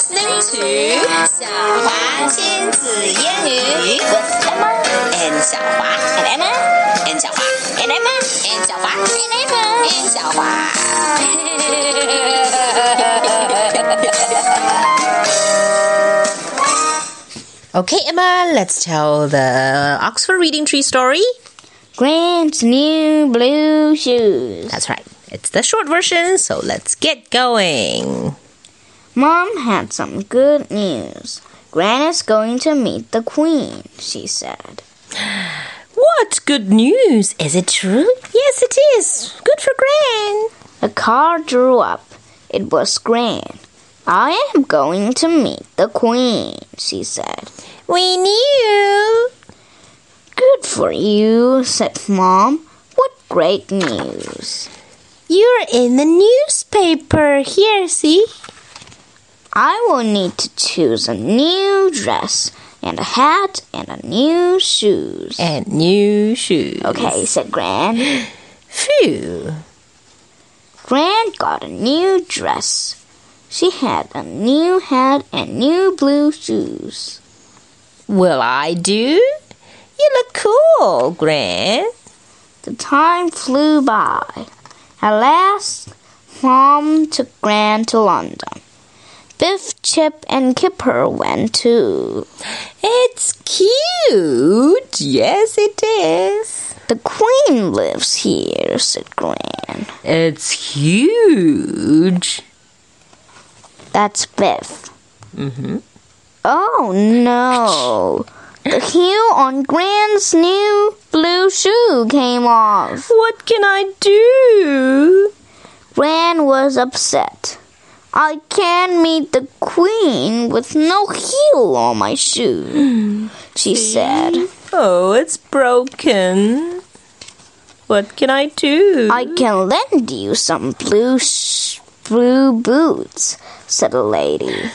listening to 小华亲子英语 with Emma and 小华 and Emma and 小华 and Emma and 小华 and Emma and 小华。Okay, Emma, let's tell the Oxford Reading Tree story. Gran's new blue shoes. That's right. It's the short version, so let's get going. Mom had some good news. Gran is going to meet the Queen, she said. What good news! Is it true? Yes, it is. Good for Gran. A car drew up. It was Gran. I am going to meet the Queen, she said. We knew. Good for you, said Mom. What great news. You're in the newspaper. Here, see? I will need to choose a new dress and a hat and a new shoes. And new shoes. Okay, said Gran. Phew. Gran got a new dress. She had a new hat and new blue shoes. Will I do? You look cool, Gran. The time flew by. At last, Mom took Gran to London. Biff, Chip, and Kipper went too. It's cute. Yes, it is. The Queen lives here, said Gran. It's huge. That's Biff. Mm-hmm. Oh no! The heel on Gran's new blue shoe came off. What can I do? Gran was upset. I can't meet the Queen with no heel on my shoe, she hmm. said. Oh, it's broken. What can I do? I can lend you some blue blue boots, said the lady.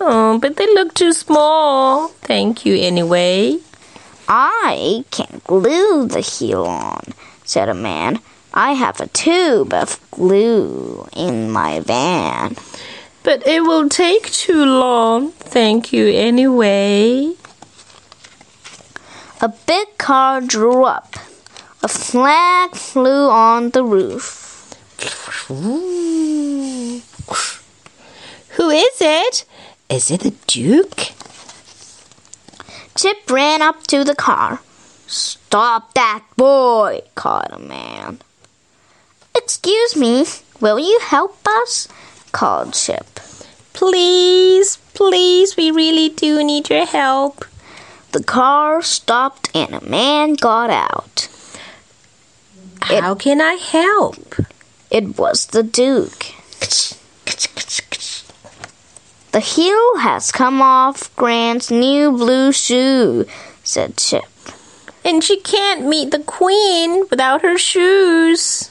Oh, but they look too small. Thank you anyway. I can glue the heel on, said a man. I have a tube of glue in my van. But it will take too long. Thank you anyway. A big car drew up. A flag flew on the roof. Ooh. Who is it? Is it the Duke? Chip ran up to the car. Stop that boy, called a man. Excuse me, will you help us? called Chip. Please, please, we really do need your help. The car stopped and a man got out. It- How can I help? It was the Duke. The heel has come off Gran's new blue shoe, said Chip. And she can't meet the Queen without her shoes.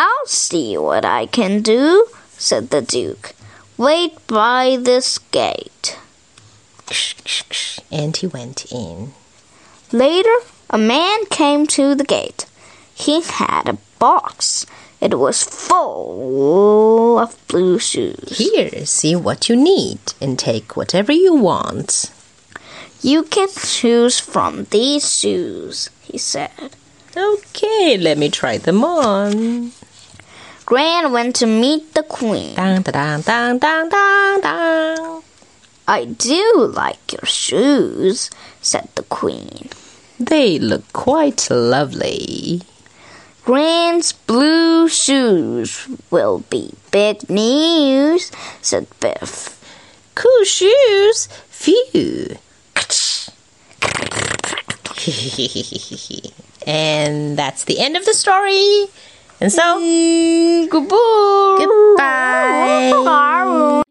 I'll see what I can do, said the Duke. Wait by this gate. And he went in. Later, a man came to the gate. He had a box. It was full of blue shoes. Here, see what you need and take whatever you want. You can choose from these shoes, he said. Okay, let me try them on. Gran went to meet the Queen. Dang, dang, dang, dang, dang, dang. I do like your shoes, said the Queen. They look quite lovely. Gran's blue shoes will be big news, said Biff. Cool shoes. Phew. and that's the end of the story. And so, Goodbye. goodbye.